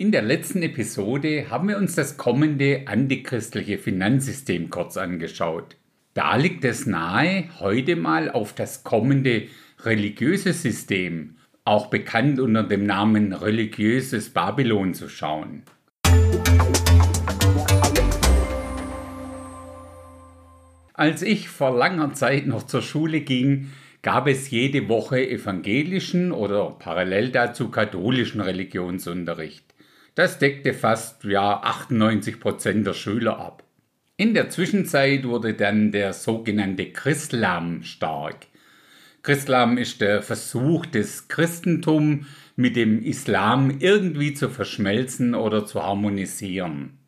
In der letzten Episode haben wir uns das kommende antichristliche Finanzsystem kurz angeschaut. Da liegt es nahe, heute mal auf das kommende religiöse System, auch bekannt unter dem Namen religiöses Babylon, zu schauen. Als ich vor langer Zeit noch zur Schule ging, gab es jede Woche evangelischen oder parallel dazu katholischen Religionsunterricht. Das deckte fast ja 98 Prozent der Schüler ab. In der Zwischenzeit wurde dann der sogenannte Christlam stark. Christlam ist der Versuch des Christentum mit dem Islam irgendwie zu verschmelzen oder zu harmonisieren.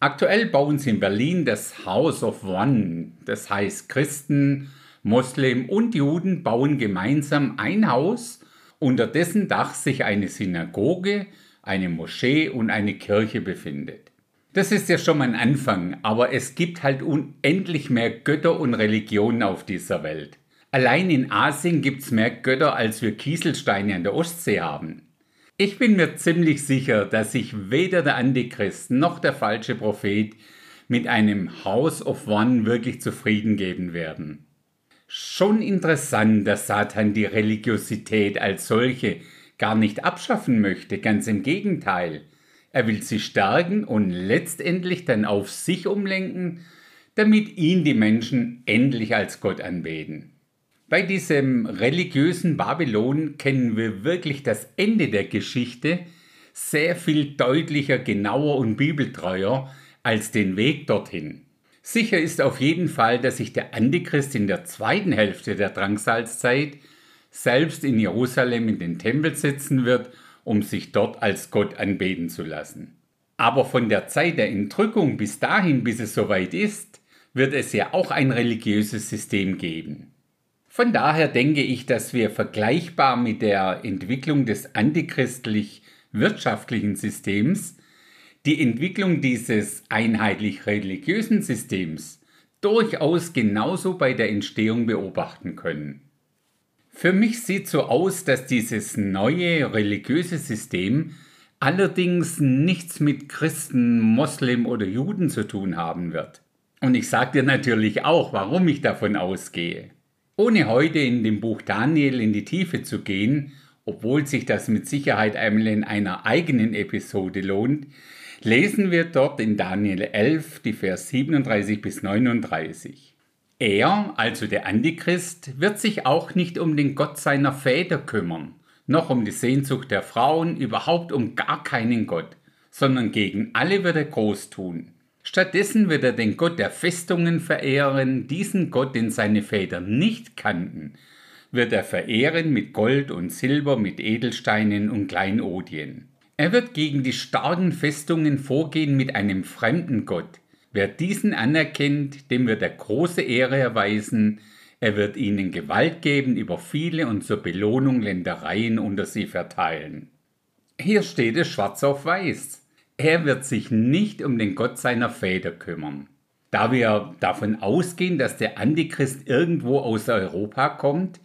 Aktuell bauen sie in Berlin das House of One, das heißt Christen, Moslem und Juden bauen gemeinsam ein Haus, unter dessen Dach sich eine Synagoge, eine Moschee und eine Kirche befindet. Das ist ja schon mal ein Anfang, aber es gibt halt unendlich mehr Götter und Religionen auf dieser Welt. Allein in Asien gibt es mehr Götter, als wir Kieselsteine an der Ostsee haben. Ich bin mir ziemlich sicher, dass sich weder der Antichrist noch der falsche Prophet mit einem House of One wirklich zufrieden geben werden. Schon interessant, dass Satan die Religiosität als solche gar nicht abschaffen möchte, ganz im Gegenteil. Er will sie stärken und letztendlich dann auf sich umlenken, damit ihn die Menschen endlich als Gott anbeten. Bei diesem religiösen Babylon kennen wir wirklich das Ende der Geschichte sehr viel deutlicher, genauer und bibeltreuer als den Weg dorthin. Sicher ist auf jeden Fall, dass sich der Antichrist in der zweiten Hälfte der Drangsalzzeit selbst in Jerusalem in den Tempel setzen wird, um sich dort als Gott anbeten zu lassen. Aber von der Zeit der Entrückung bis dahin, bis es soweit ist, wird es ja auch ein religiöses System geben. Von daher denke ich, dass wir vergleichbar mit der Entwicklung des antichristlich-wirtschaftlichen Systems die Entwicklung dieses einheitlich religiösen Systems durchaus genauso bei der Entstehung beobachten können. Für mich sieht so aus, dass dieses neue religiöse System allerdings nichts mit Christen, Moslem oder Juden zu tun haben wird. Und ich sage dir natürlich auch, warum ich davon ausgehe. Ohne heute in dem Buch Daniel in die Tiefe zu gehen, obwohl sich das mit Sicherheit einmal in einer eigenen Episode lohnt, lesen wir dort in Daniel 11 die Vers 37 bis 39. Er, also der Antichrist, wird sich auch nicht um den Gott seiner Väter kümmern, noch um die Sehnsucht der Frauen, überhaupt um gar keinen Gott, sondern gegen alle wird er groß tun. Stattdessen wird er den Gott der Festungen verehren, diesen Gott, den seine Väter nicht kannten, wird er verehren mit Gold und Silber, mit Edelsteinen und Kleinodien. Er wird gegen die starken Festungen vorgehen mit einem fremden Gott, Wer diesen anerkennt, dem wird er große Ehre erweisen, er wird ihnen Gewalt geben über viele und zur Belohnung Ländereien unter sie verteilen. Hier steht es schwarz auf weiß. Er wird sich nicht um den Gott seiner Väter kümmern. Da wir davon ausgehen, dass der Antichrist irgendwo aus Europa kommt,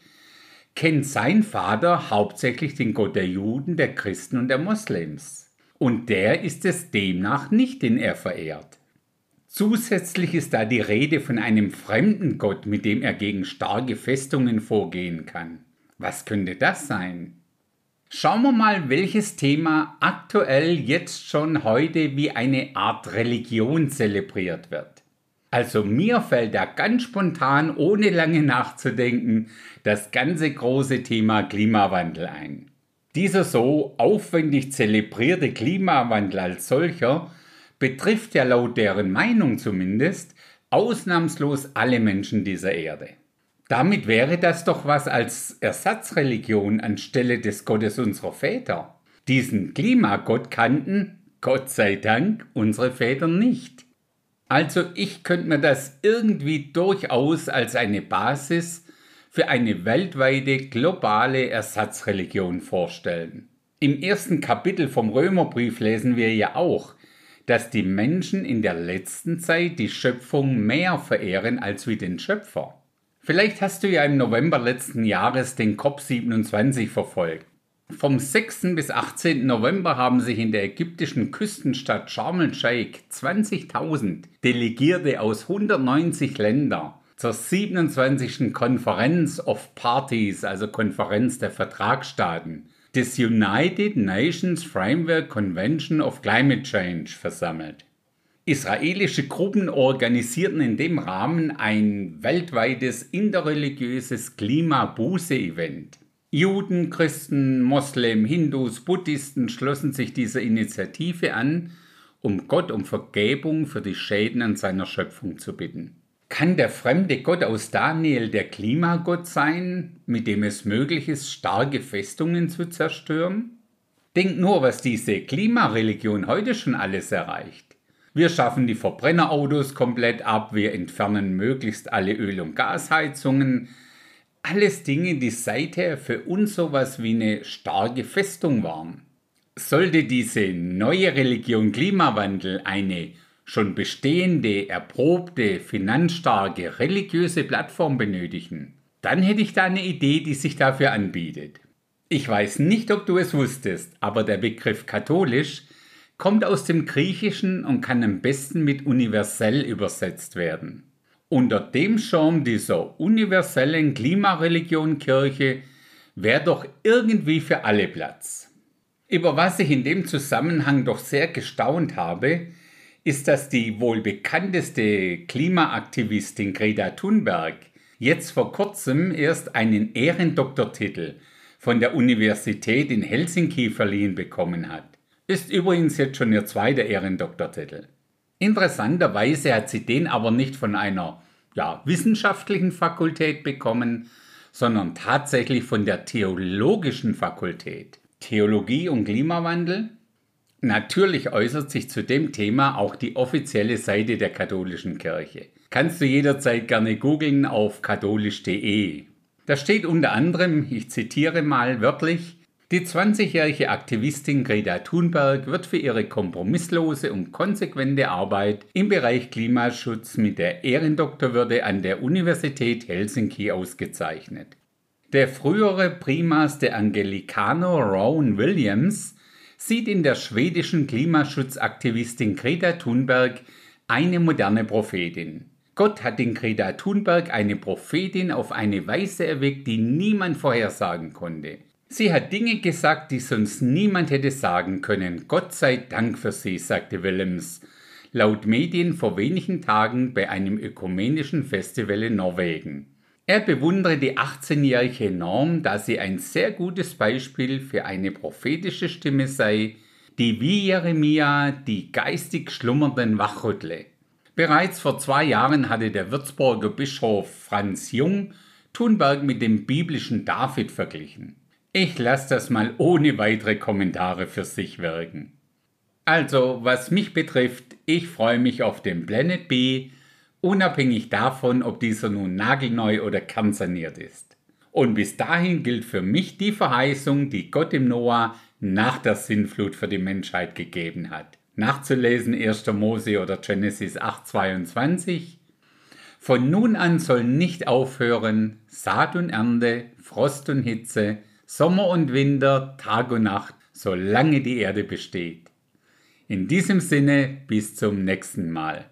kennt sein Vater hauptsächlich den Gott der Juden, der Christen und der Moslems. Und der ist es demnach nicht, den er verehrt. Zusätzlich ist da die Rede von einem fremden Gott, mit dem er gegen starke Festungen vorgehen kann. Was könnte das sein? Schauen wir mal, welches Thema aktuell jetzt schon heute wie eine Art Religion zelebriert wird. Also mir fällt da ganz spontan, ohne lange nachzudenken, das ganze große Thema Klimawandel ein. Dieser so aufwendig zelebrierte Klimawandel als solcher betrifft ja laut deren Meinung zumindest ausnahmslos alle Menschen dieser Erde. Damit wäre das doch was als Ersatzreligion anstelle des Gottes unserer Väter. Diesen Klimagott kannten, Gott sei Dank, unsere Väter nicht. Also ich könnte mir das irgendwie durchaus als eine Basis für eine weltweite globale Ersatzreligion vorstellen. Im ersten Kapitel vom Römerbrief lesen wir ja auch, dass die Menschen in der letzten Zeit die Schöpfung mehr verehren als wie den Schöpfer. Vielleicht hast du ja im November letzten Jahres den COP27 verfolgt. Vom 6. bis 18. November haben sich in der ägyptischen Küstenstadt Sharm el-Sheikh 20.000 Delegierte aus 190 Ländern zur 27. Conference of Parties, also Konferenz der Vertragsstaaten, des United Nations Framework Convention of Climate Change versammelt. Israelische Gruppen organisierten in dem Rahmen ein weltweites interreligiöses Klimabuße-Event. Juden, Christen, Moslem, Hindus, Buddhisten schlossen sich dieser Initiative an, um Gott um Vergebung für die Schäden an seiner Schöpfung zu bitten. Kann der fremde Gott aus Daniel der Klimagott sein, mit dem es möglich ist, starke Festungen zu zerstören? Denkt nur, was diese Klimareligion heute schon alles erreicht. Wir schaffen die Verbrennerautos komplett ab, wir entfernen möglichst alle Öl- und Gasheizungen, alles Dinge, die seither für uns sowas wie eine starke Festung waren. Sollte diese neue Religion Klimawandel eine schon bestehende, erprobte, finanzstarke religiöse Plattform benötigen, dann hätte ich da eine Idee, die sich dafür anbietet. Ich weiß nicht, ob du es wusstest, aber der Begriff katholisch kommt aus dem Griechischen und kann am besten mit universell übersetzt werden. Unter dem Schirm dieser universellen Klimareligion Kirche wäre doch irgendwie für alle Platz. Über was ich in dem Zusammenhang doch sehr gestaunt habe, ist, dass die wohl bekannteste Klimaaktivistin Greta Thunberg jetzt vor kurzem erst einen Ehrendoktortitel von der Universität in Helsinki verliehen bekommen hat. Ist übrigens jetzt schon ihr zweiter Ehrendoktortitel. Interessanterweise hat sie den aber nicht von einer ja, wissenschaftlichen Fakultät bekommen, sondern tatsächlich von der theologischen Fakultät. Theologie und Klimawandel? Natürlich äußert sich zu dem Thema auch die offizielle Seite der katholischen Kirche. Kannst du jederzeit gerne googeln auf katholisch.de. Da steht unter anderem, ich zitiere mal wörtlich, die 20-jährige Aktivistin Greta Thunberg wird für ihre kompromisslose und konsequente Arbeit im Bereich Klimaschutz mit der Ehrendoktorwürde an der Universität Helsinki ausgezeichnet. Der frühere Primas der Angelikaner Rowan Williams sieht in der schwedischen Klimaschutzaktivistin Greta Thunberg eine moderne Prophetin. Gott hat in Greta Thunberg eine Prophetin auf eine Weise erweckt, die niemand vorhersagen konnte. Sie hat Dinge gesagt, die sonst niemand hätte sagen können. Gott sei Dank für sie, sagte Willems, laut Medien vor wenigen Tagen bei einem ökumenischen Festival in Norwegen. Er bewundere die 18-jährige Norm, da sie ein sehr gutes Beispiel für eine prophetische Stimme sei, die wie Jeremia die geistig Schlummernden wachrüttle. Bereits vor zwei Jahren hatte der Würzburger Bischof Franz Jung Thunberg mit dem biblischen David verglichen. Ich lasse das mal ohne weitere Kommentare für sich wirken. Also, was mich betrifft, ich freue mich auf den Planet B, unabhängig davon, ob dieser nun nagelneu oder kernsaniert ist. Und bis dahin gilt für mich die Verheißung, die Gott im Noah nach der Sinnflut für die Menschheit gegeben hat. Nachzulesen 1. Mose oder Genesis 8,22. Von nun an soll nicht aufhören Saat und Ernte, Frost und Hitze, Sommer und Winter, Tag und Nacht, solange die Erde besteht. In diesem Sinne, bis zum nächsten Mal.